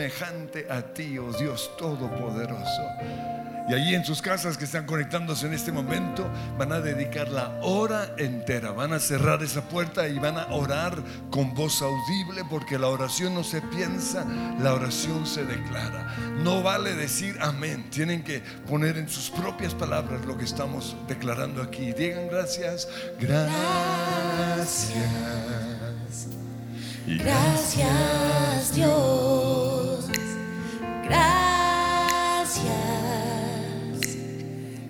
semejante a ti, oh Dios Todopoderoso. Y allí en sus casas que están conectándose en este momento, van a dedicar la hora entera, van a cerrar esa puerta y van a orar con voz audible, porque la oración no se piensa, la oración se declara. No vale decir amén, tienen que poner en sus propias palabras lo que estamos declarando aquí. Digan gracias, gracias. Gracias Dios, gracias,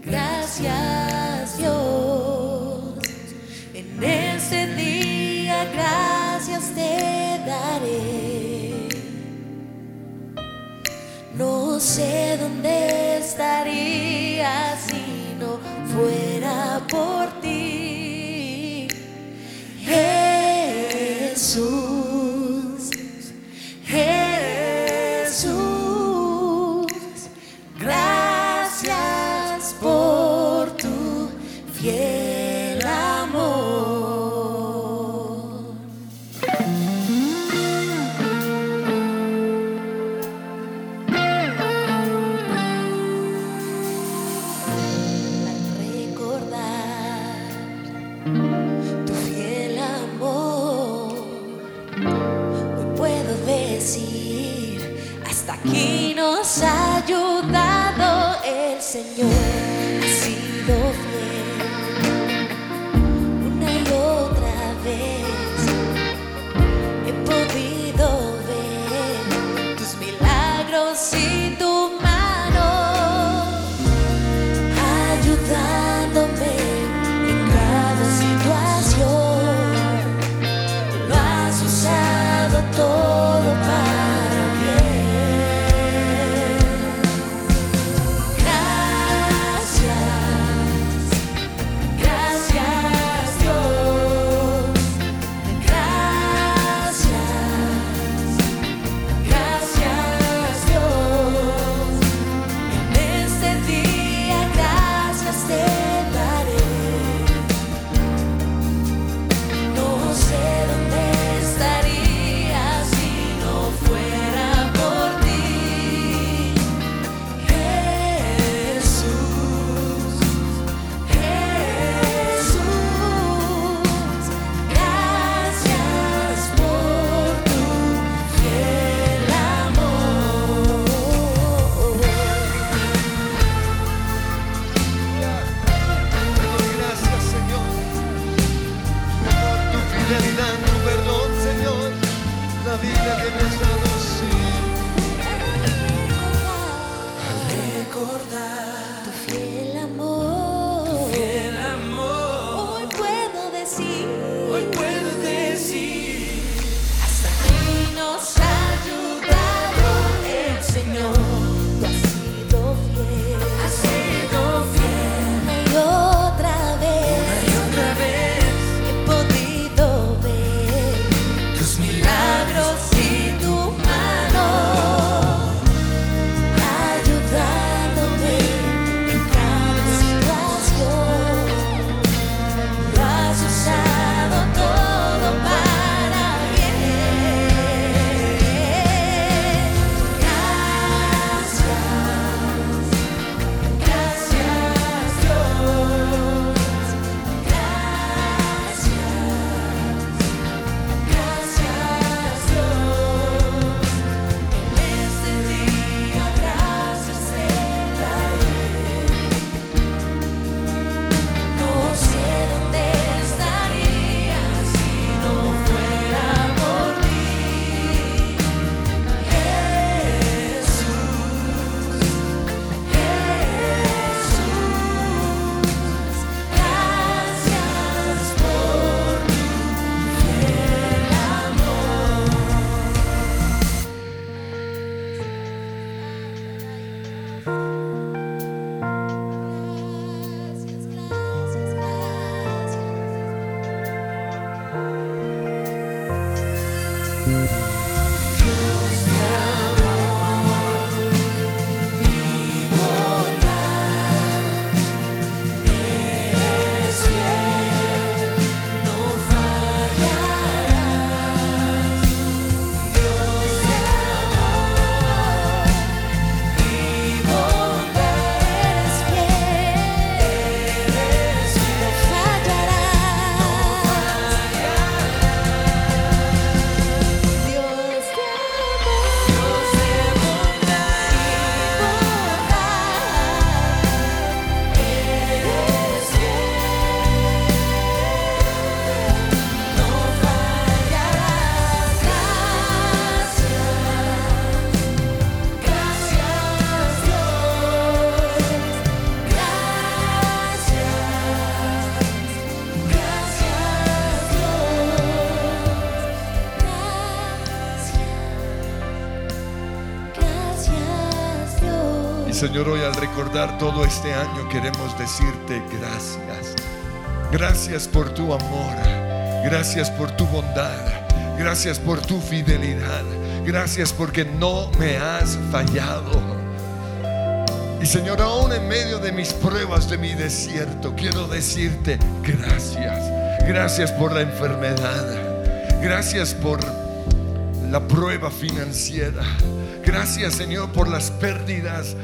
gracias Dios. En este día gracias te daré. No sé dónde estaría si no fuera por ti. Jesús, Señor, hoy al recordar todo este año queremos decirte gracias. Gracias por tu amor. Gracias por tu bondad. Gracias por tu fidelidad. Gracias porque no me has fallado. Y Señor, aún en medio de mis pruebas de mi desierto, quiero decirte gracias. Gracias por la enfermedad. Gracias por la prueba financiera. Gracias Señor por las pérdidas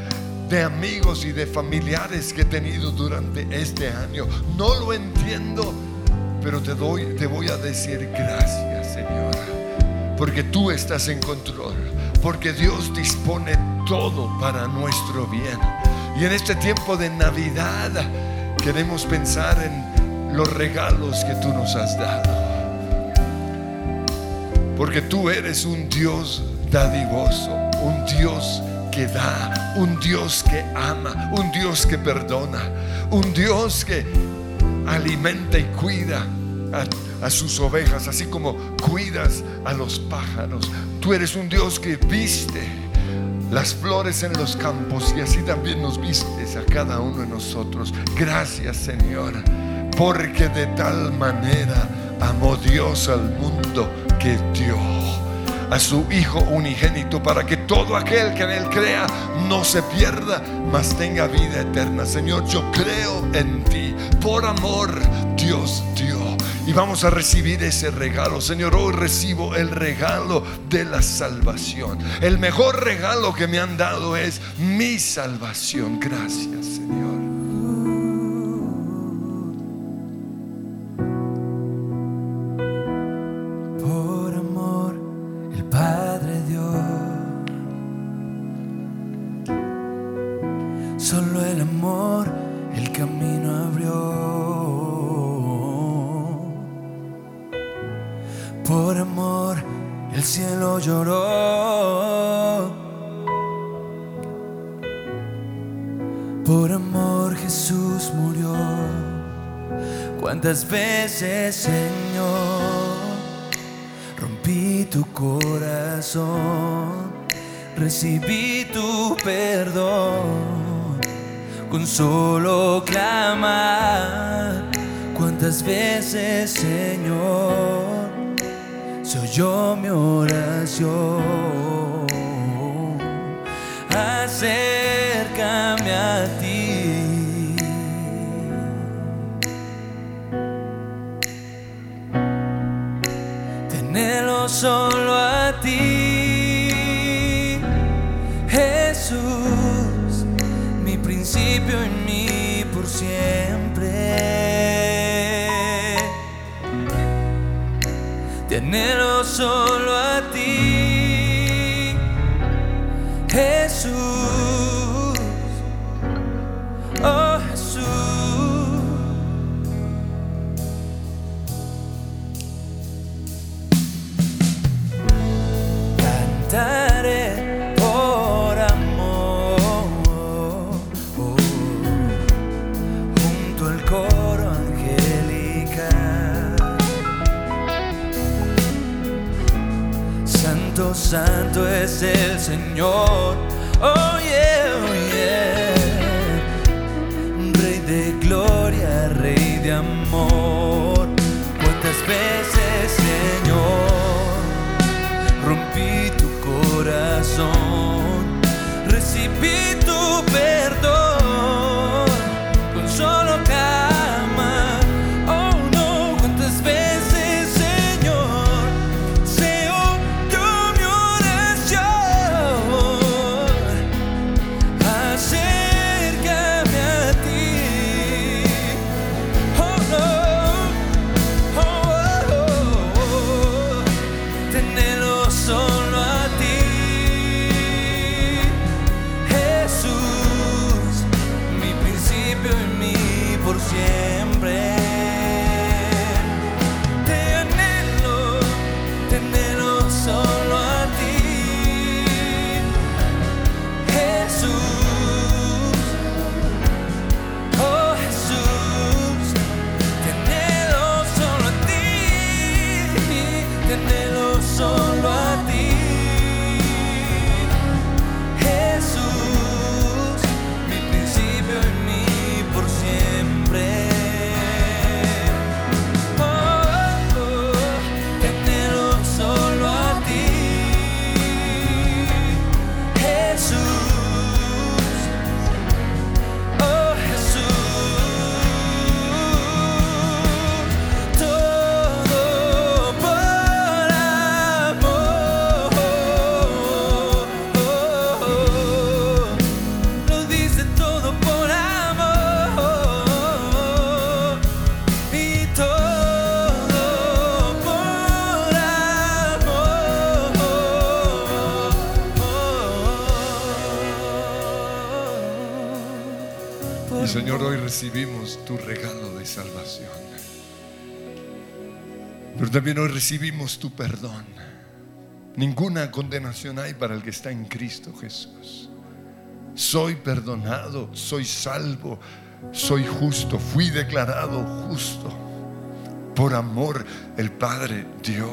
de amigos y de familiares que he tenido durante este año. No lo entiendo, pero te doy te voy a decir gracias, Señor, porque tú estás en control, porque Dios dispone todo para nuestro bien. Y en este tiempo de Navidad queremos pensar en los regalos que tú nos has dado. Porque tú eres un Dios dadivoso, un Dios da, un Dios que ama, un Dios que perdona, un Dios que alimenta y cuida a, a, sus ovejas, así como cuidas a los pájaros. Tú eres un Dios que viste las flores en los campos y así también nos vistes a cada uno de nosotros. Gracias Señor, porque de tal manera amó Dios al mundo que dio a su Hijo unigénito para que todo aquel que en Él crea no se pierda, mas tenga vida eterna. Señor, yo creo en ti. Por amor, Dios dio. Y vamos a recibir ese regalo. Señor, hoy recibo el regalo de la salvación. El mejor regalo que me han dado es mi salvación. Gracias, Señor. ¿Cuántas veces, Señor, rompí tu corazón? Recibí tu perdón con solo clamar. ¿Cuántas veces, Señor, se oyó mi oración? Santo es el Señor. Oh yeah, oh yeah. Rey de gloria, rey de amor. ¿Cuántas veces, Señor, rompí tu corazón? Recibí hoy recibimos tu regalo de salvación. Pero también hoy recibimos tu perdón. Ninguna condenación hay para el que está en Cristo Jesús. Soy perdonado, soy salvo, soy justo, fui declarado justo. Por amor el Padre dio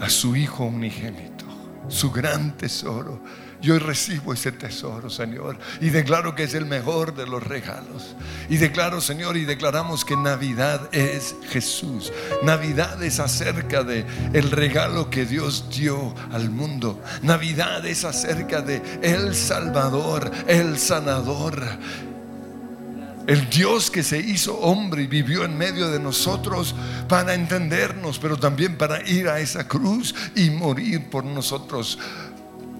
a su Hijo unigénito, su gran tesoro. Yo recibo ese tesoro, Señor, y declaro que es el mejor de los regalos. Y declaro, Señor, y declaramos que Navidad es Jesús. Navidad es acerca de el regalo que Dios dio al mundo. Navidad es acerca de el Salvador, el sanador. El Dios que se hizo hombre y vivió en medio de nosotros para entendernos, pero también para ir a esa cruz y morir por nosotros.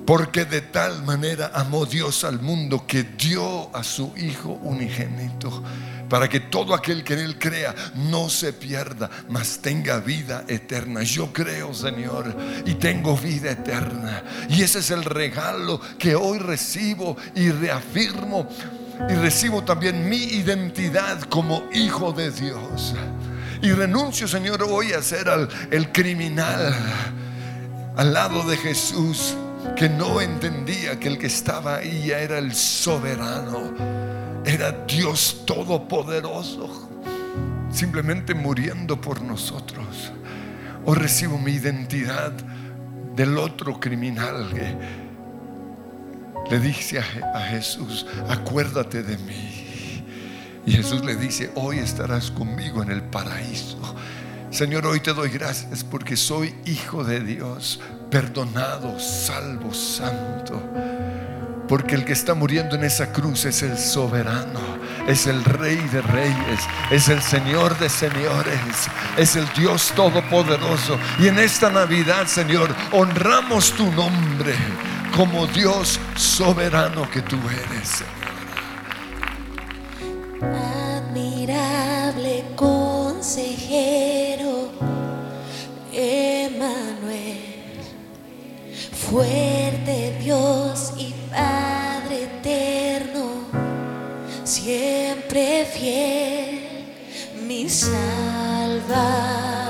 Porque de tal manera amó Dios al mundo que dio a su Hijo unigénito, para que todo aquel que en Él crea no se pierda, mas tenga vida eterna. Yo creo, Señor, y tengo vida eterna. Y ese es el regalo que hoy recibo y reafirmo. Y recibo también mi identidad como hijo de Dios. Y renuncio, Señor, hoy a ser el criminal al lado de Jesús que no entendía que el que estaba ahí ya era el soberano, era Dios todopoderoso, simplemente muriendo por nosotros. O recibo mi identidad del otro criminal le dice a, Jesús, acuérdate de mí. Y Jesús le dice, hoy estarás conmigo en el paraíso. Señor, hoy te doy gracias porque soy hijo de Dios, perdonado, salvo, santo. Porque el que está muriendo en esa cruz es el soberano, es el rey de reyes, es el Señor de señores, es el Dios todopoderoso. Y en esta Navidad, Señor, honramos tu nombre como Dios soberano que tú eres, Admirable consejero, Emanuel, fuerte Dios y Padre eterno, siempre fiel, mi Salvador.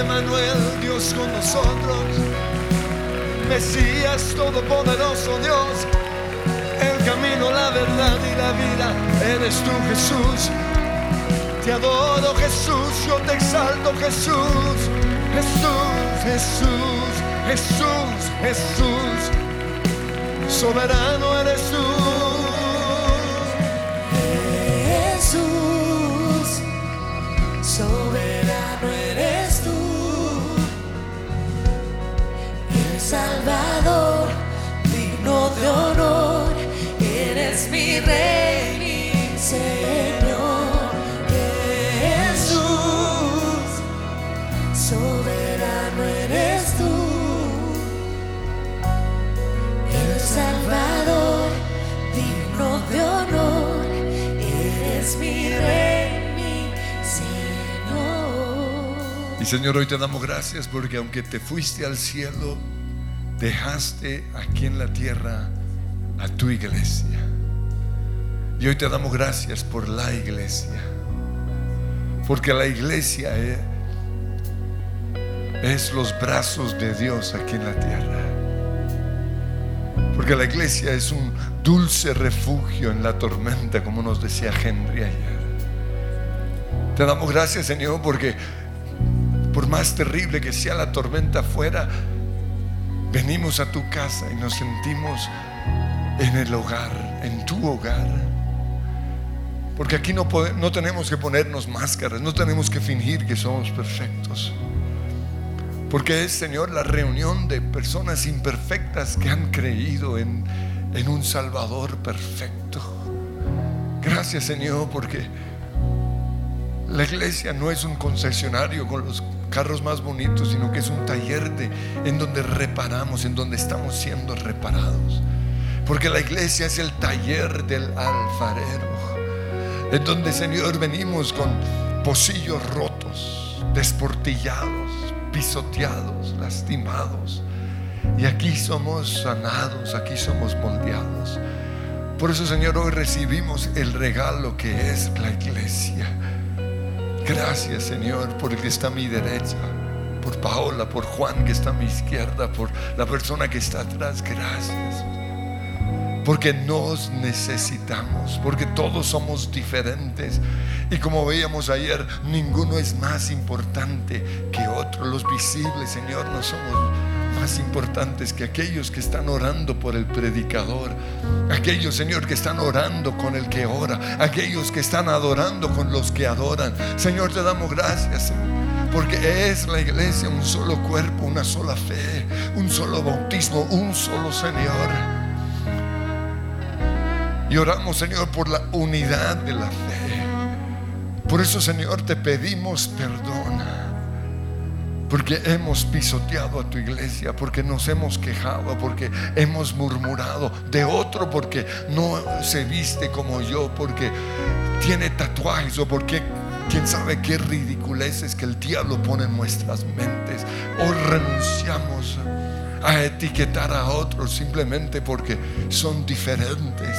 Emanuel, Dios con nosotros. Mesías todopoderoso Dios. El camino, la verdad y la vida. Eres tú Jesús. Te adoro Jesús, yo te exalto Jesús. Jesús, Jesús, Jesús, Jesús. Soberano eres tú. De honor, eres mi Rey, mi Señor. Jesús, soberano eres tú, el Salvador, digno de honor, eres mi Rey, mi Señor. Y Señor, hoy te damos gracias porque aunque te fuiste al cielo, dejaste aquí en la tierra a tu iglesia. Y hoy te damos gracias por la iglesia. Porque la iglesia es, los brazos de Dios aquí en la tierra. Porque la iglesia es un dulce refugio en la tormenta, como nos decía Henry ayer. Te damos gracias, Señor, porque por más terrible que sea la tormenta afuera, venimos a tu casa y nos sentimos en el hogar, en tu hogar. Porque aquí no, no tenemos que ponernos máscaras, no tenemos que fingir que somos perfectos. Porque es, Señor, la reunión de personas imperfectas que han creído en, en un Salvador perfecto. Gracias, Señor, porque la iglesia no es un concesionario con los carros más bonitos, sino que es un taller en donde reparamos, en donde estamos siendo reparados. Porque la iglesia es el taller del alfarero, en donde, Señor, venimos con pocillos rotos, desportillados, pisoteados, lastimados. Y aquí somos sanados, aquí somos moldeados. Por eso, Señor, hoy recibimos el regalo que es la iglesia. Gracias, Señor, por el que está a mi derecha, por Paola, por Juan que está a mi izquierda, por la persona que está atrás. Gracias. Porque nos necesitamos, porque todos somos diferentes. Y como veíamos ayer, ninguno es más importante que otro. Los visibles, Señor, no somos más importantes que aquellos que están orando por el predicador, aquellos, Señor, que están orando con el que ora, aquellos que están adorando con los que adoran. Señor, te damos gracias, porque es la iglesia un solo cuerpo, una sola fe, un solo bautismo, un solo Señor. Y oramos, Señor, por la unidad de la fe. Por eso, Señor, te pedimos perdona. Porque hemos pisoteado a tu iglesia, porque nos hemos quejado, porque hemos murmurado de otro, porque no se viste como yo, porque tiene tatuajes o porque quién sabe qué ridiculeces que el diablo pone en nuestras mentes. O renunciamos a etiquetar a otros simplemente porque son diferentes.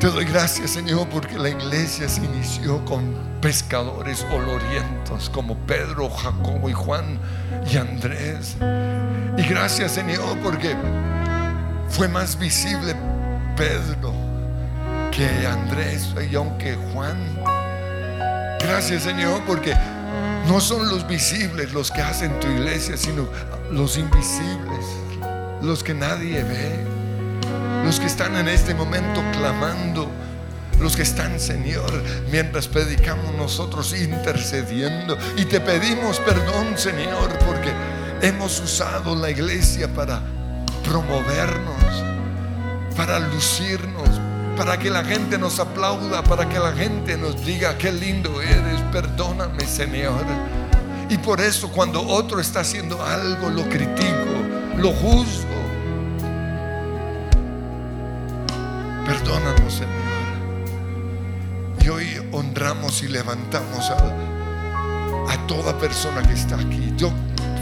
Te doy gracias, Señor, porque la iglesia se inició con pescadores olorientos como Pedro, Jacobo y Juan y Andrés. Y gracias, Señor, porque fue más visible Pedro que Andrés y aunque Juan. Gracias, Señor, porque no son los visibles los que hacen tu iglesia, sino los invisibles, los que nadie ve los que están en este momento clamando, los que están, Señor, mientras predicamos nosotros intercediendo. Y te pedimos perdón, Señor, porque hemos usado la iglesia para promovernos, para lucirnos, para que la gente nos aplauda, para que la gente nos diga, qué lindo eres, perdóname, Señor. Y por eso cuando otro está haciendo algo, lo critico, lo juzgo. Perdónanos, Señor. Y hoy honramos y levantamos a, a toda persona que está aquí. Yo,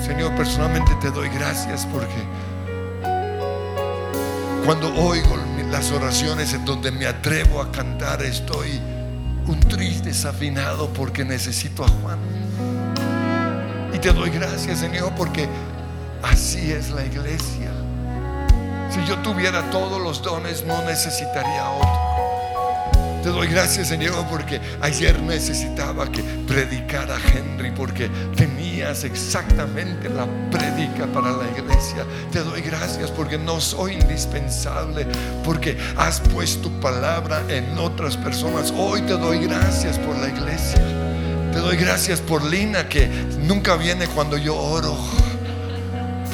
Señor, personalmente te doy gracias porque cuando oigo las oraciones en donde me atrevo a cantar, estoy un triste desafinado porque necesito a Juan. Y te doy gracias, Señor, porque así es la iglesia. Si yo tuviera todos los dones, no necesitaría otro. Te doy gracias, Señor, porque ayer necesitaba que predicara Henry, porque tenías exactamente la predica para la iglesia. Te doy gracias porque no soy indispensable, porque has puesto palabra en otras personas. Hoy te doy gracias por la iglesia. Te doy gracias por Lina, que nunca viene cuando yo oro.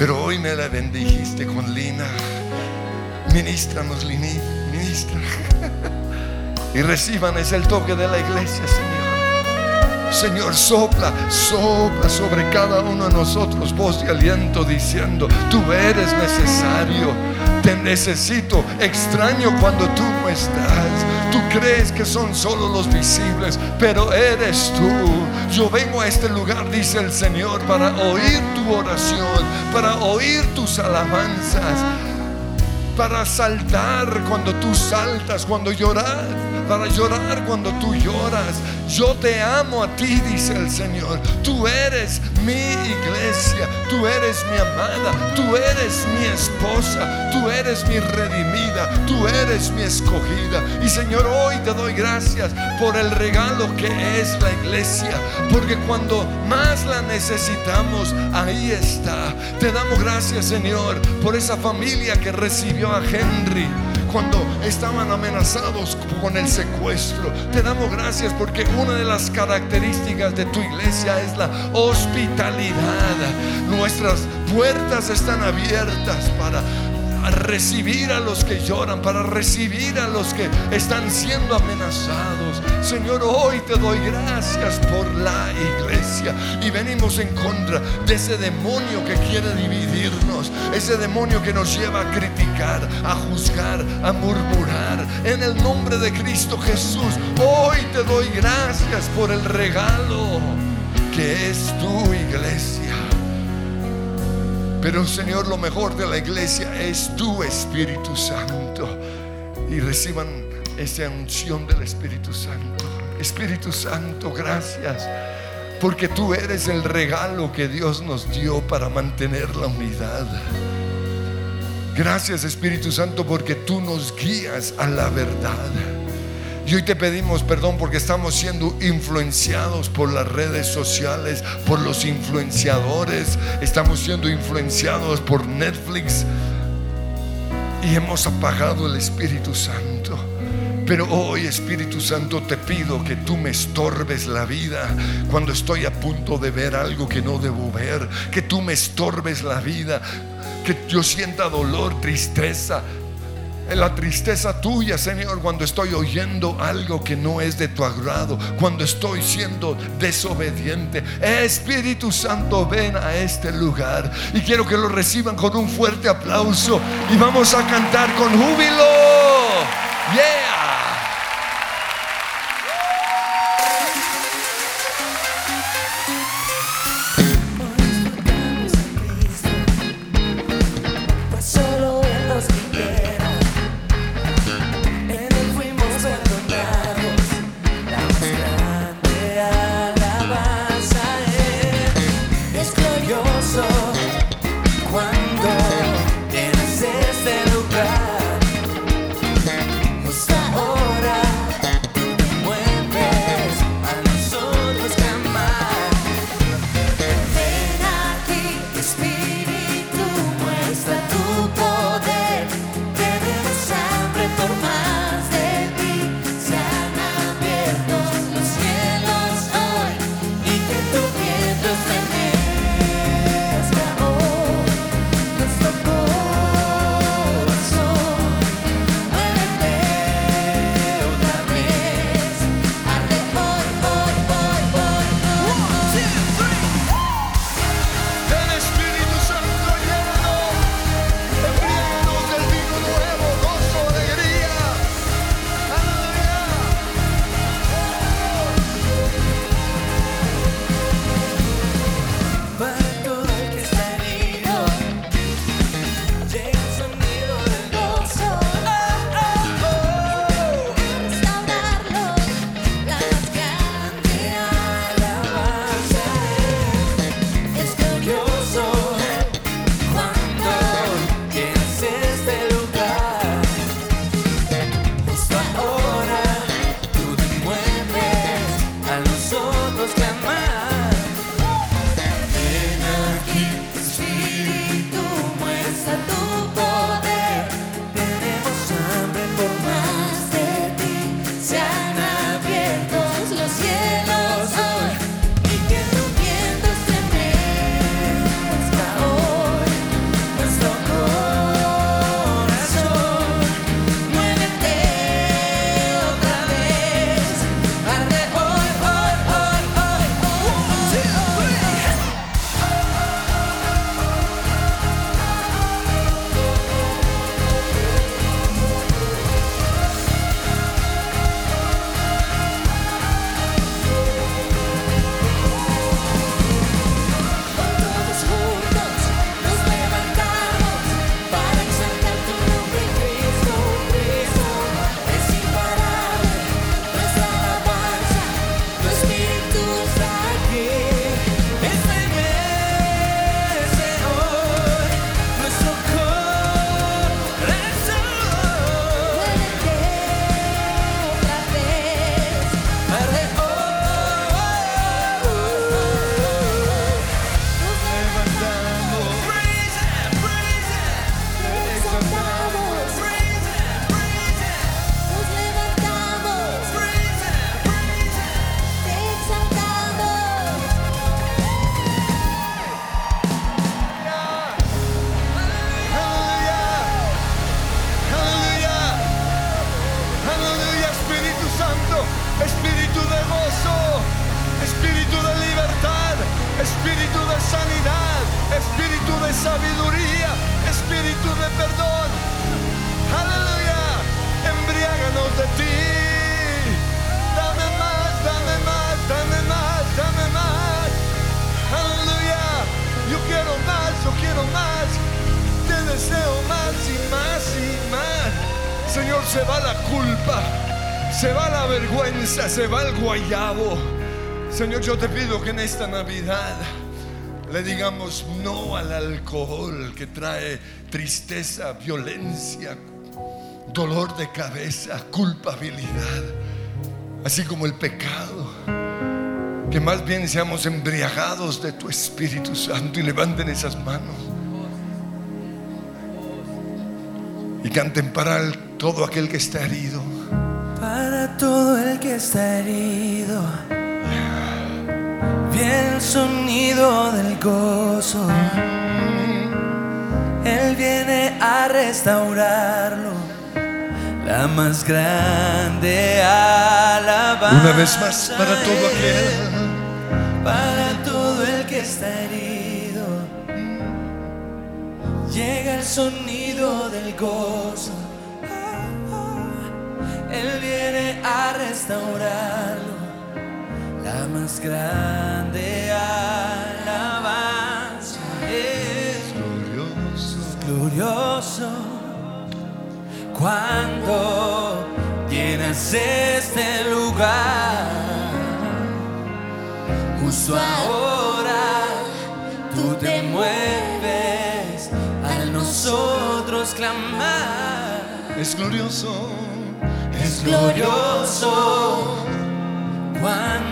Pero hoy me la bendijiste con Lina. Ministranos, Lini, ministra. y reciban es el toque de la iglesia, Señor. Señor, sopla, sopla sobre cada uno de nosotros voz de aliento diciendo, tú eres necesario, te necesito, extraño cuando tú no estás. Tú crees que son solo los visibles, pero eres tú. Yo vengo a este lugar, dice el Señor, para oír tu oración, para oír tus alabanzas para saltar cuando tú saltas, cuando llorar, para llorar cuando tú lloras. Yo te amo a ti, dice el Señor. Tú eres mi iglesia, tú eres mi amada, tú eres mi esposa, tú eres mi redimida, tú eres mi escogida. Y Señor, hoy te doy gracias por el regalo que es la iglesia, porque cuando más la necesitamos, ahí está. Te damos gracias, Señor, por esa familia que recibió a Henry cuando estaban amenazados con el secuestro. Te damos gracias porque una de las características de tu iglesia es la hospitalidad. Nuestras puertas están abiertas para recibir a los que lloran, para recibir a los que están siendo amenazados. Señor, hoy te doy gracias por la iglesia y venimos en contra de ese demonio que quiere dividirnos, ese demonio que nos lleva a criticar, a juzgar, a murmurar. En el nombre de Cristo Jesús, hoy te doy gracias por el regalo que es tu iglesia. Pero Señor, lo mejor de la iglesia es tu Espíritu Santo. Y reciban esa unción del Espíritu Santo. Espíritu Santo, gracias. Porque tú eres el regalo que Dios nos dio para mantener la unidad. Gracias Espíritu Santo porque tú nos guías a la verdad. Y hoy te pedimos perdón porque estamos siendo influenciados por las redes sociales, por los influenciadores, estamos siendo influenciados por Netflix. Y hemos apagado el Espíritu Santo. Pero hoy Espíritu Santo te pido que tú me estorbes la vida cuando estoy a punto de ver algo que no debo ver, que tú me estorbes la vida, que yo sienta dolor, tristeza, la tristeza tuya, Señor, cuando estoy oyendo algo que no es de tu agrado, cuando estoy siendo desobediente. Espíritu Santo, ven a este lugar y quiero que lo reciban con un fuerte aplauso y vamos a cantar con júbilo. Yeah. Esta Navidad le digamos no al alcohol que trae tristeza, violencia, dolor de cabeza, culpabilidad, así como el pecado. Que más bien seamos embriagados de tu Espíritu Santo y levanten esas manos. Y canten para el- todo aquel que está herido. Para todo el que está herido, el sonido del gozo. Él viene a restaurarlo, la más grande alabanza. Una vez más para todo aquel. para todo el que está herido. Llega el sonido del gozo. Él viene a restaurarlo. La más grande alabanza es Glorioso. glorioso cuando llenas este lugar. Justo ahora tú te mueves al nosotros clamar. Es glorioso. Es glorioso cuando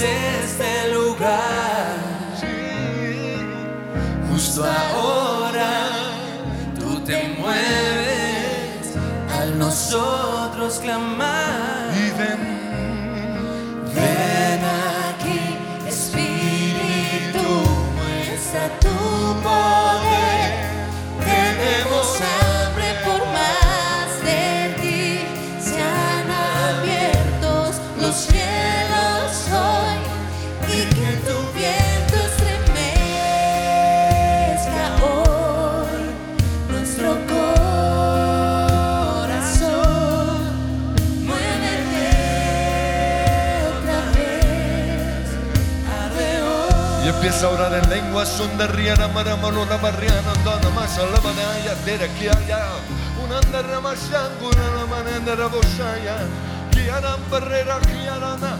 este lugar. Justo ahora tú te mueves al nosotros clamar. Empieza a orar en lengua son de riana maramalo la barriana andana más a la manaya de aquí allá un andar más una manera de bosaya. Guiarán barrera guiarana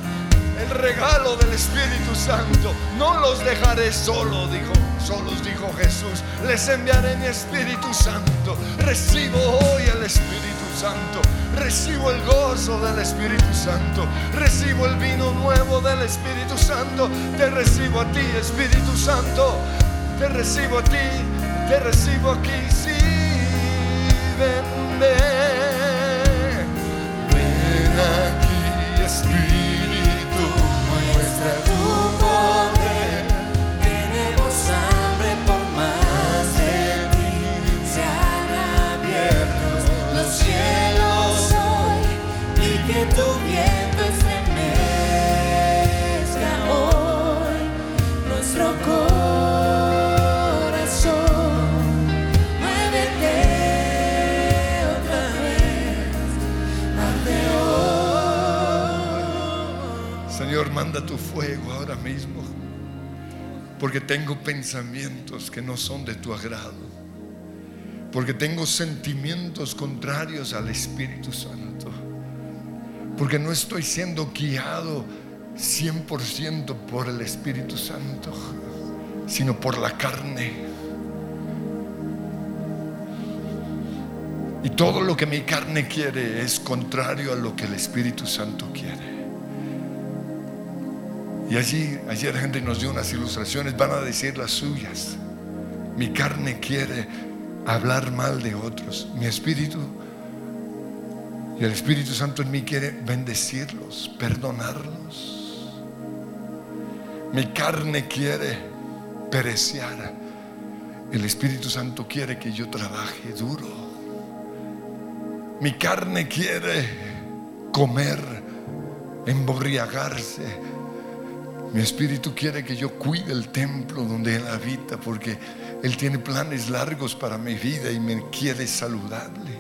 el regalo del Espíritu Santo. No los dejaré solo dijo solos dijo Jesús. Les enviaré mi Espíritu Santo. Recibo hoy el Espíritu Santo. Recibo el gozo del Espíritu Santo. Recibo el vino nuevo del Espíritu Santo. Te recibo a ti Espíritu Santo. Te recibo a ti te recibo aquí. Sí ven ven ven aquí Espíritu muestra manda tu fuego ahora mismo. Porque tengo pensamientos que no son de tu agrado. Porque tengo sentimientos contrarios al Espíritu Santo. Porque no estoy siendo guiado 100% por el Espíritu Santo, sino por la carne. Y todo lo que mi carne quiere es contrario a lo que el Espíritu Santo quiere. Y allí, ayer Henry nos dio unas ilustraciones, van a decir las suyas. Mi carne quiere hablar mal de otros. Mi espíritu y el Espíritu Santo en mí quiere bendecirlos, perdonarlos. Mi carne quiere pereciar. El Espíritu Santo quiere que yo trabaje duro. Mi carne quiere comer, emborriagarse Mi espíritu quiere que yo cuide el templo donde Él habita porque Él tiene planes largos para mi vida y me quiere saludable.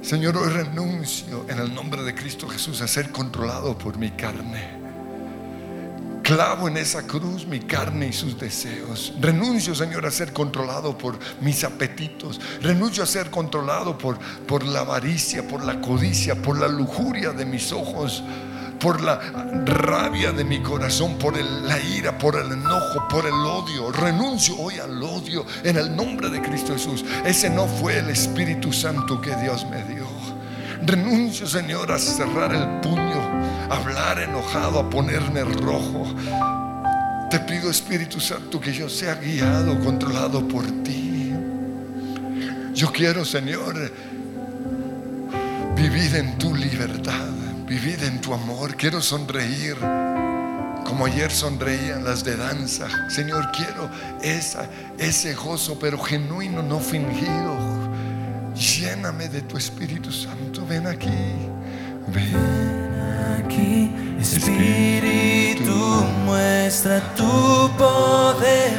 Señor, hoy renuncio en el nombre de Cristo Jesús a ser controlado por mi carne. Clavo en esa cruz mi carne y sus deseos. Renuncio, Señor, a ser controlado por mis apetitos. Renuncio a ser controlado por, por la avaricia, por la codicia, por la lujuria de mis ojos por la rabia de mi corazón, por la ira, por el enojo, por el odio. Renuncio hoy al odio en el nombre de Cristo Jesús. Ese no fue el Espíritu Santo que Dios me dio. Renuncio, Señor, a cerrar el puño, a hablar enojado, a ponerme rojo. Te pido, Espíritu Santo, que yo sea guiado, controlado por ti. Yo quiero, Señor, vivir en tu libertad vivir en tu amor. Quiero sonreír como ayer sonreían las de danza. Señor, quiero esa, ese gozo, pero genuino, no fingido. Lléname de tu Espíritu Santo. Ven aquí. Ven aquí, Espíritu, muestra tu poder.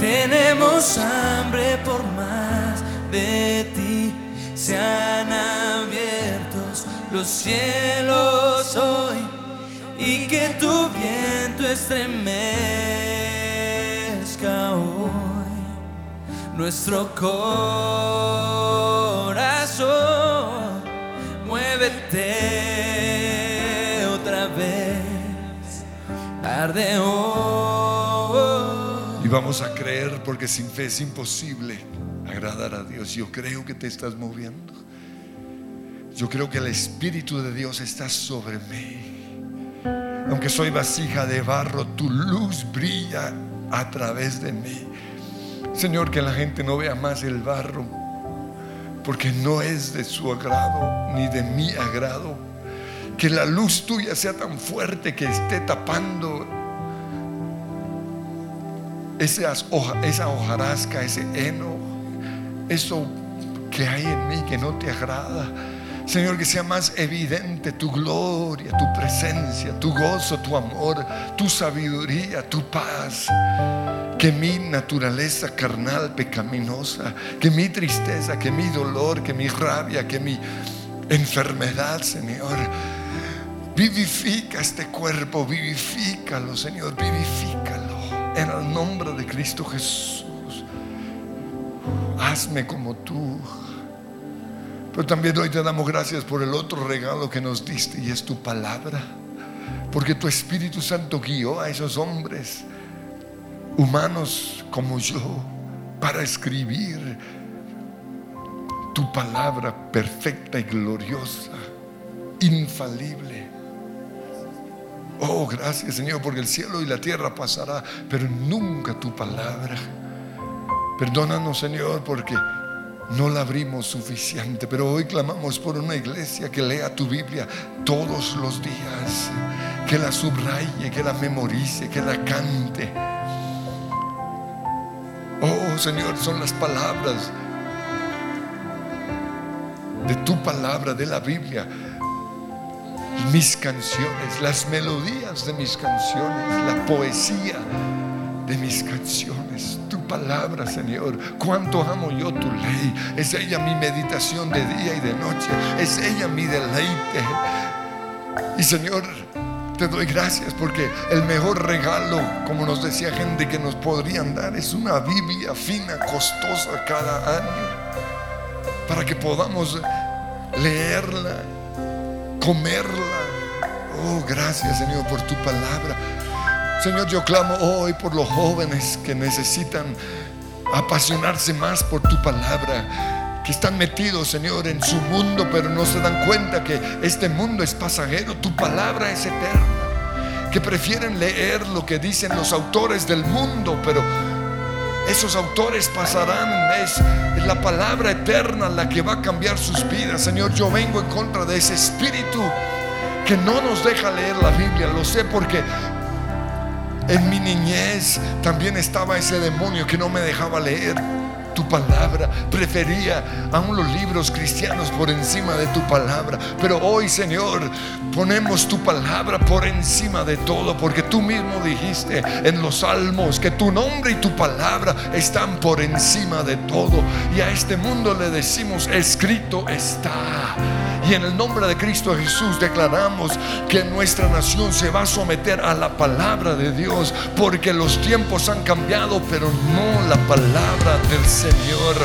Tenemos hambre por más de ti. Sean abiertos los cielos hoy y que tu viento estremezca hoy nuestro corazón. Muévete otra vez, arde hoy. Y vamos a creer porque sin fe es imposible agradar a Dios. Yo creo que te estás moviendo. Yo creo que el Espíritu de Dios está sobre mí. Aunque soy vasija de barro, tu luz brilla a través de mí. Señor, que la gente no vea más el barro, porque no es de su agrado ni de mi agrado. Que la luz tuya sea tan fuerte que esté tapando esa, esa hojarasca, ese heno, eso que hay en mí que no te agrada. Señor, que sea más evidente tu gloria, tu presencia, tu gozo, tu amor, tu sabiduría, tu paz. Que mi naturaleza carnal, pecaminosa, que mi tristeza, que mi dolor, que mi rabia, que mi enfermedad, Señor, vivifica este cuerpo, vivifícalo, Señor, vivifícalo. En el nombre de Cristo Jesús. Hazme como tú. Pero también hoy te damos gracias por el otro regalo que nos diste y es tu palabra. Porque tu Espíritu Santo guió a esos hombres humanos como yo para escribir tu palabra perfecta y gloriosa, infalible. Oh, gracias Señor, porque el cielo y la tierra pasará, pero nunca tu palabra. Perdónanos Señor, porque no la abrimos suficiente, pero hoy clamamos por una iglesia que lea tu Biblia todos los días, que la subraye, que la memorice, que la cante. Oh Señor, son las palabras de tu palabra, de la Biblia, mis canciones, las melodías de mis canciones, la poesía de mis canciones palabra, Señor. Cuánto amo yo tu ley. Es ella mi meditación de día y de noche. Es ella mi deleite. Y Señor, te doy gracias porque el mejor regalo, como nos decía gente que nos podrían dar, es una Biblia fina, costosa cada año. Para que podamos leerla, comerla. Oh, gracias Señor por tu palabra. Señor, yo clamo hoy por los jóvenes que necesitan apasionarse más por tu palabra, que están metidos, Señor, en su mundo, pero no se dan cuenta que este mundo es pasajero, tu palabra es eterna, que prefieren leer lo que dicen los autores del mundo, pero esos autores pasarán, es la palabra eterna la que va a cambiar sus vidas. Señor, yo vengo en contra de ese espíritu que no nos deja leer la Biblia, lo sé porque en mi niñez también estaba ese demonio que no me dejaba leer tu palabra, prefería aún los libros cristianos por encima de tu palabra. Pero hoy, Señor, ponemos tu palabra por encima de todo, porque tú mismo dijiste en los salmos que tu nombre y tu palabra están por encima de todo. Y a este mundo le decimos, escrito está. Y en el nombre de Cristo Jesús declaramos que nuestra nación se va a someter a la palabra de Dios, porque los tiempos han cambiado, pero no la palabra del Señor.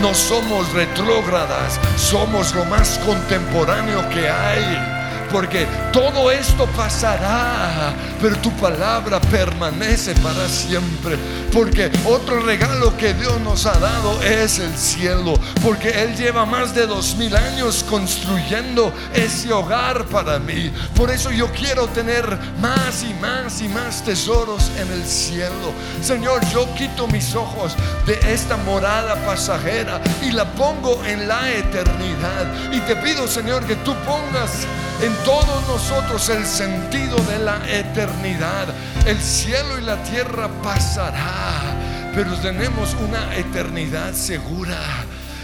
No somos retrógradas, somos lo más contemporáneo que hay porque todo esto pasará, pero tu palabra permanece para siempre. Porque otro regalo que Dios nos ha dado es el cielo, porque Él lleva más de dos mil años construyendo ese hogar para mí. Por eso yo quiero tener más y más y más tesoros en el cielo. Señor, yo quito mis ojos de esta morada pasajera y la pongo en la eternidad. Y te pido, Señor, que tú pongas en todos nosotros el sentido de la eternidad. El cielo y la tierra pasará, pero tenemos una eternidad segura.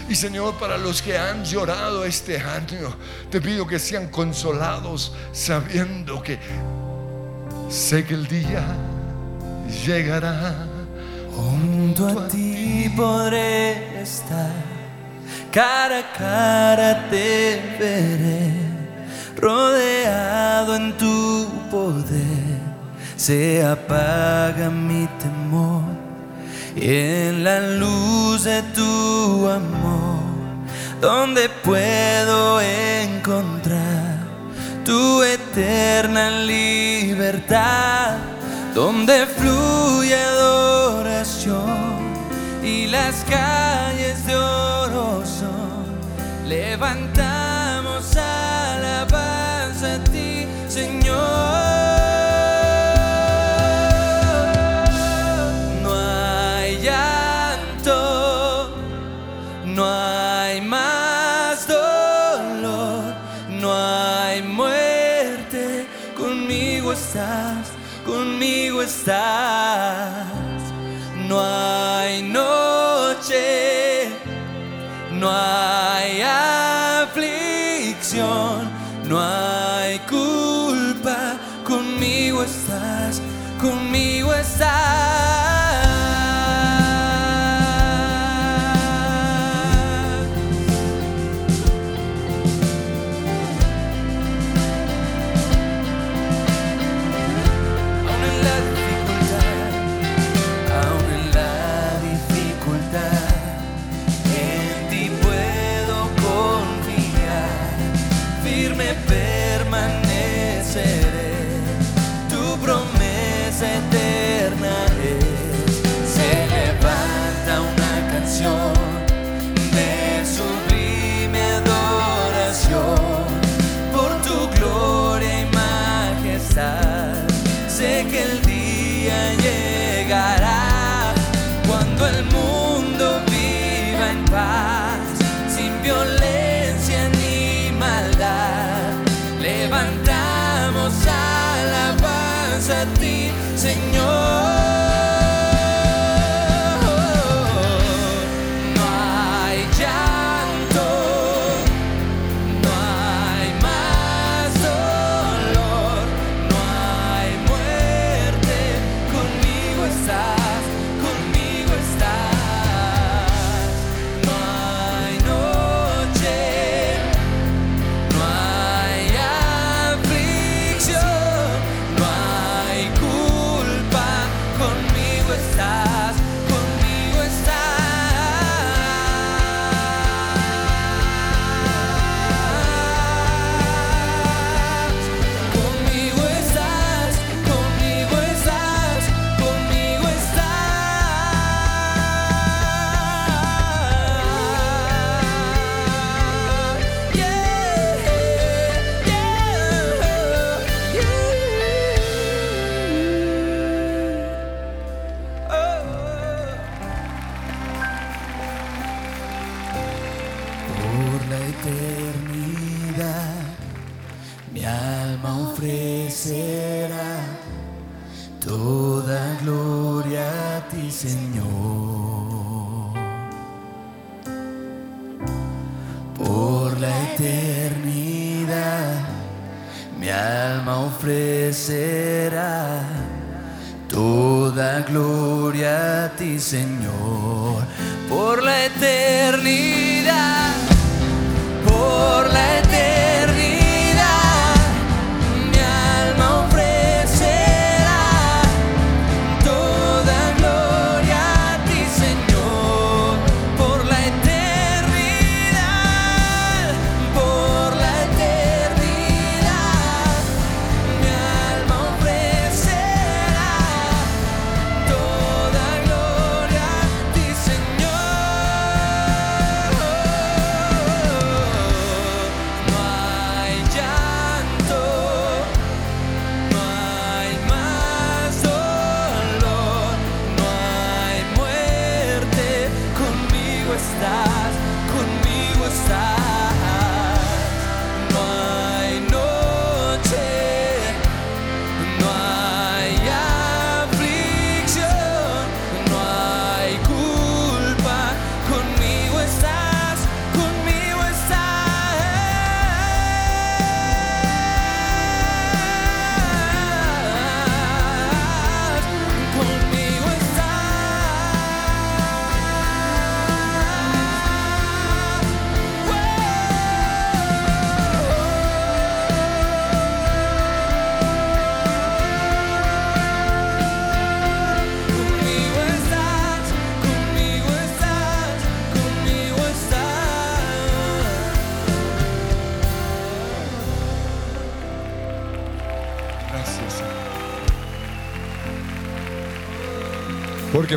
Y Señor, para los que han llorado este año, te pido que sean consolados sabiendo que sé que el día llegará. Junto a ti podré estar, cara a cara te veré rodeado en tu poder, se apaga mi temor. En la luz de tu amor, donde puedo encontrar tu eterna libertad, donde fluye adoración y las calles de oro son. Levantamos a no hay aflicción, no hay conmigo estás.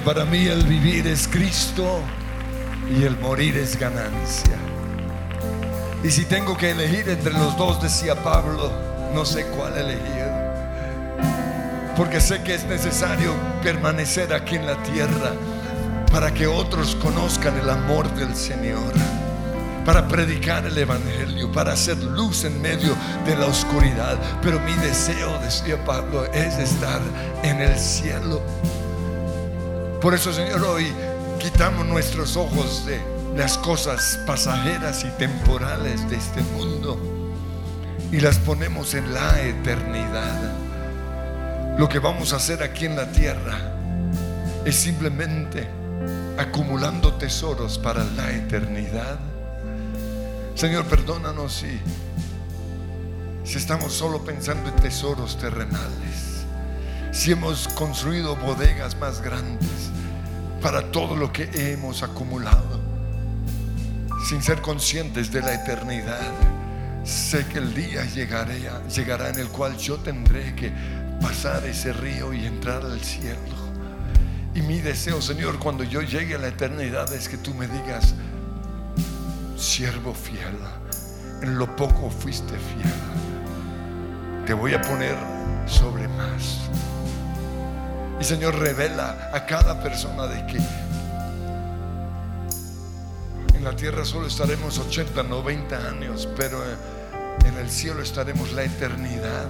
Para mí el vivir es Cristo y el morir es ganancia. Y si tengo que elegir entre los dos, decía Pablo, no sé cuál elegir. Porque sé que es necesario permanecer aquí en la tierra para que otros conozcan el amor del Señor. Para predicar el Evangelio, para hacer luz en medio de la oscuridad. Pero mi deseo, decía Pablo, es estar en el cielo. Por eso, Señor, hoy quitamos nuestros ojos de las cosas pasajeras y temporales de este mundo y las ponemos en la eternidad. Lo que vamos a hacer aquí en la tierra es simplemente acumulando tesoros para la eternidad. Señor, perdónanos si, si estamos solo pensando en tesoros terrenales, si hemos construido bodegas más grandes para todo lo que hemos acumulado, sin ser conscientes de la eternidad. Sé que el día llegará en el cual yo tendré que pasar ese río y entrar al cielo. Y mi deseo, Señor, cuando yo llegue a la eternidad es que tú me digas, siervo fiel, en lo poco fuiste fiel, te voy a poner sobre más. Y Señor, revela a cada persona de que en la tierra solo estaremos 80, 90 años, pero en el cielo estaremos la eternidad.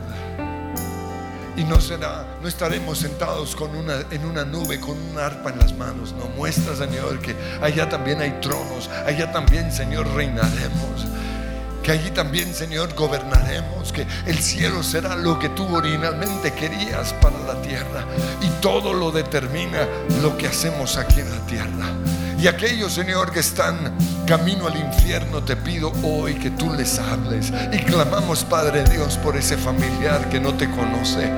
Y no será, no estaremos sentados con una, en una nube con un arpa en las manos. No muestra, Señor, que allá también hay tronos, allá también, Señor, reinaremos. Que allí también, Señor, gobernaremos. Que el cielo será lo que tú originalmente querías para la tierra. Y todo lo determina lo que hacemos aquí en la tierra. Y aquellos, Señor, que están camino al infierno, te pido hoy que tú les hables. Y clamamos, Padre Dios, por ese familiar que no te conoce.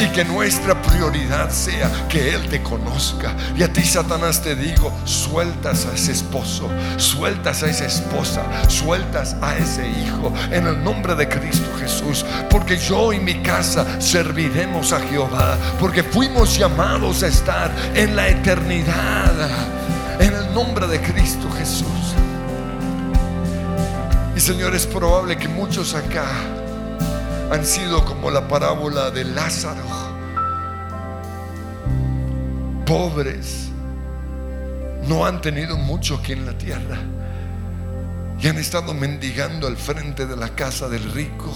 Y que nuestra prioridad sea que Él te conozca. Y a ti, Satanás, te digo, sueltas a ese esposo, sueltas a esa esposa, sueltas a ese hijo. En el nombre de Cristo Jesús. Porque yo y mi casa serviremos a Jehová. Porque fuimos llamados a estar en la eternidad. En el nombre de Cristo Jesús. Y Señor, es probable que muchos acá han sido como la parábola de Lázaro. Pobres. No han tenido mucho aquí en la tierra. Y han estado mendigando al frente de la casa del rico.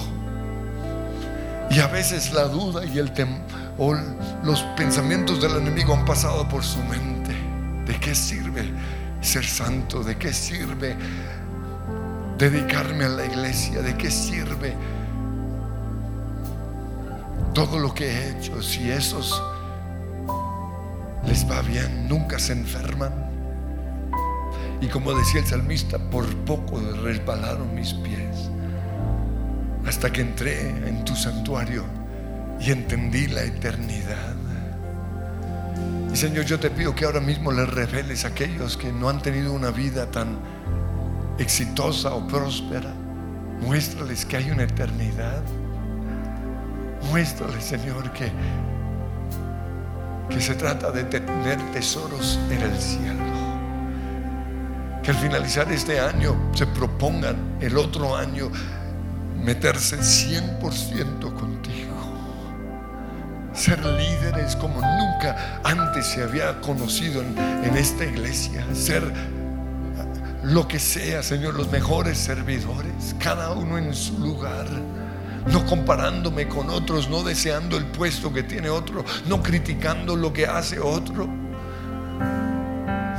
Y a veces la duda y el o los pensamientos del enemigo han pasado por su mente. ¿De qué sirve ser santo? ¿De qué sirve dedicarme a la iglesia? ¿De qué sirve todo lo que he hecho, si esos les va bien, nunca se enferman. Y como decía el salmista, por poco resbalaron mis pies hasta que entré en tu santuario y entendí la eternidad. Y Señor, yo te pido que ahora mismo les reveles a aquellos que no han tenido una vida tan exitosa o próspera. Muéstrales que hay una eternidad. Muéstrales, Señor, que, que se trata de tener tesoros en el cielo. Que al finalizar este año se propongan el otro año meterse 100% contigo. Ser líderes como nunca antes se había conocido en, en esta iglesia. Ser lo que sea, Señor, los mejores servidores, cada uno en su lugar. No comparándome con otros, no deseando el puesto que tiene otro, no criticando lo que hace otro,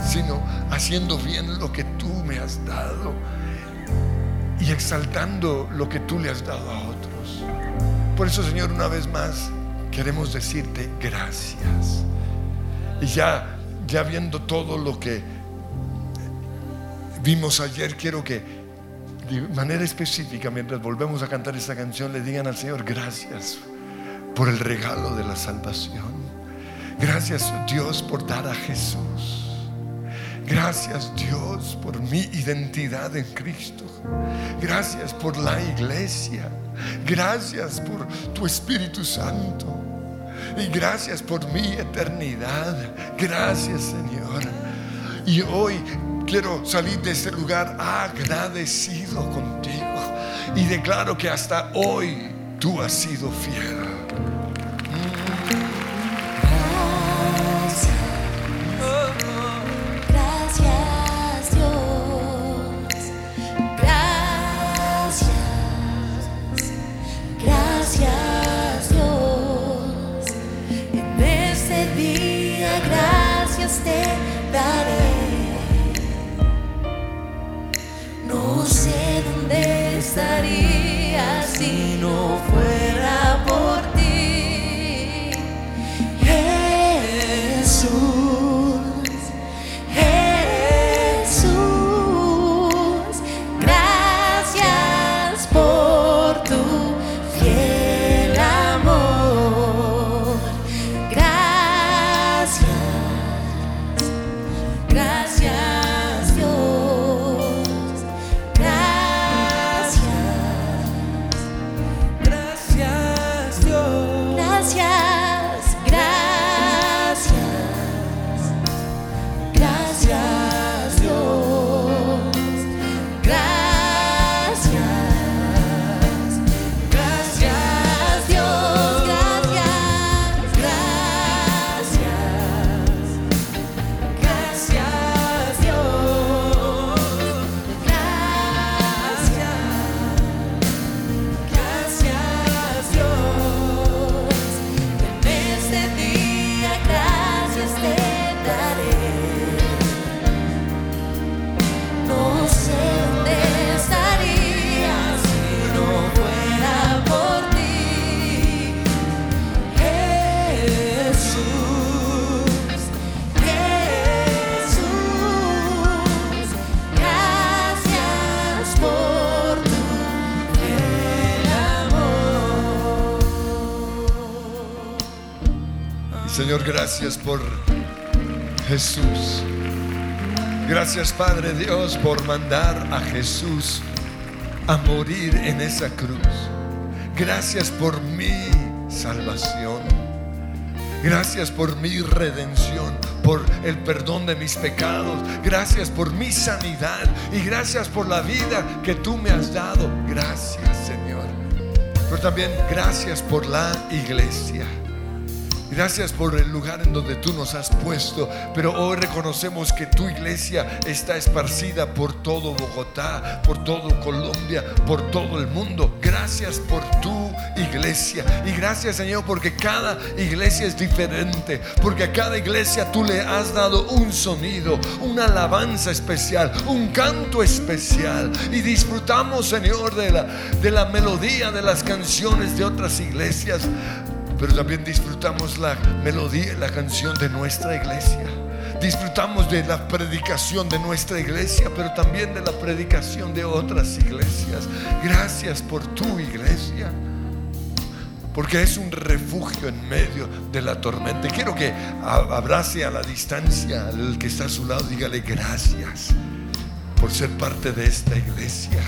sino haciendo bien lo que tú me has dado y exaltando lo que tú le has dado a otros. Por eso, Señor, una vez más queremos decirte gracias. Y ya, ya viendo todo lo que vimos ayer, quiero que de manera específica, mientras volvemos a cantar esta canción, le digan al Señor gracias por el regalo de la salvación. Gracias Dios por dar a Jesús. Gracias Dios por mi identidad en Cristo. Gracias por la iglesia. Gracias por tu Espíritu Santo. Y gracias por mi eternidad. Gracias Señor. Y hoy quiero salir de este lugar agradecido contigo. Y declaro que hasta hoy tú has sido fiel. Señor, gracias por Jesús. Gracias Padre Dios por mandar a Jesús a morir en esa cruz. Gracias por mi salvación. Gracias por mi redención, por el perdón de mis pecados. Gracias por mi sanidad y gracias por la vida que tú me has dado. Gracias Señor. Pero también gracias por la iglesia. Gracias por el lugar en donde tú nos has puesto, pero hoy reconocemos que tu iglesia está esparcida por todo Bogotá, por todo Colombia, por todo el mundo. Gracias por tu iglesia. Y gracias Señor porque cada iglesia es diferente, porque a cada iglesia tú le has dado un sonido, una alabanza especial, un canto especial. Y disfrutamos Señor de la, de la melodía de las canciones de otras iglesias pero también disfrutamos la melodía, la canción de nuestra iglesia. Disfrutamos de la predicación de nuestra iglesia, pero también de la predicación de otras iglesias. Gracias por tu iglesia porque es un refugio en medio de la tormenta. Y quiero que abrace a la distancia al que está a su lado, dígale gracias por ser parte de esta iglesia.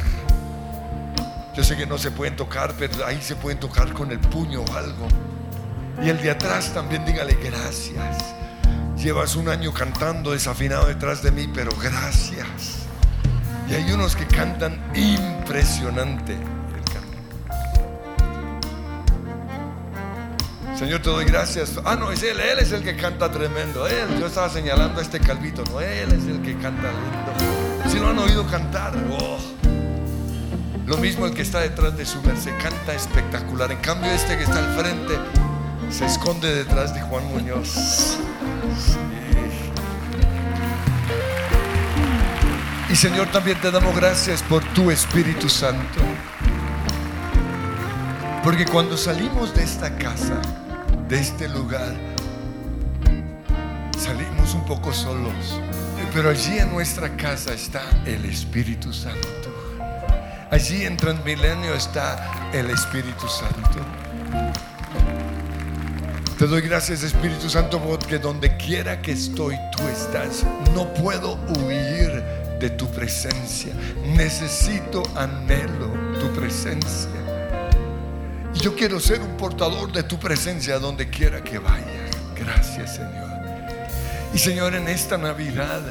Yo sé que no se pueden tocar, pero ahí se pueden tocar con el puño o algo. Y el de atrás también dígale gracias. Llevas un año cantando desafinado detrás de mí, pero gracias. Y hay unos que cantan impresionante. Señor, te doy gracias. Ah, no, es él, él es el que canta tremendo. Él, yo estaba señalando a este calvito, no, él es el que canta lindo. Si lo han oído cantar, oh. Lo mismo el que está detrás de su merced, canta espectacular. En cambio, este que está al frente se esconde detrás de Juan Muñoz. Y Señor, también te damos gracias por tu Espíritu Santo. Porque cuando salimos de esta casa, de este lugar, salimos un poco solos. Pero allí en nuestra casa está el Espíritu Santo. Allí en Transmilenio está el Espíritu Santo. Te doy gracias Espíritu Santo porque donde quiera que estoy tú estás. No puedo huir de tu presencia. Necesito, anhelo tu presencia. Y yo quiero ser un portador de tu presencia donde quiera que vaya. Gracias Señor. Y Señor, en esta Navidad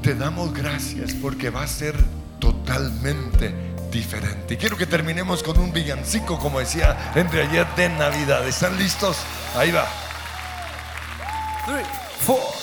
te damos gracias porque va a ser totalmente diferente. Quiero que terminemos con un villancico, como decía entre ayer de Navidad. ¿Están listos? Ahí va. Three, four.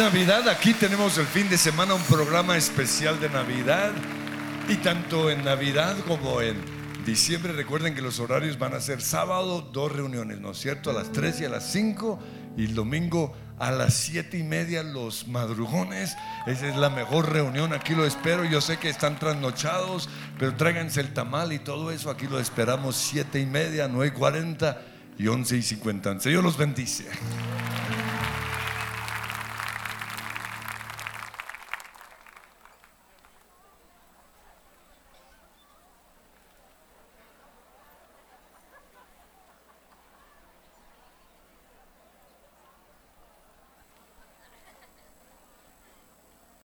Navidad. Aquí tenemos el fin de semana un programa especial de Navidad. Y tanto en Navidad como en diciembre, recuerden que los horarios van a ser sábado, dos reuniones, ¿no es cierto? A las 3 y a las 5 y el domingo a las 7 y media los madrugones. Esa es la mejor reunión, aquí lo espero. Yo sé que están trasnochados, pero tráiganse el tamal y todo eso. Aquí lo esperamos 7 y media, 9 y 40 y 11 y 50. Señor los bendice.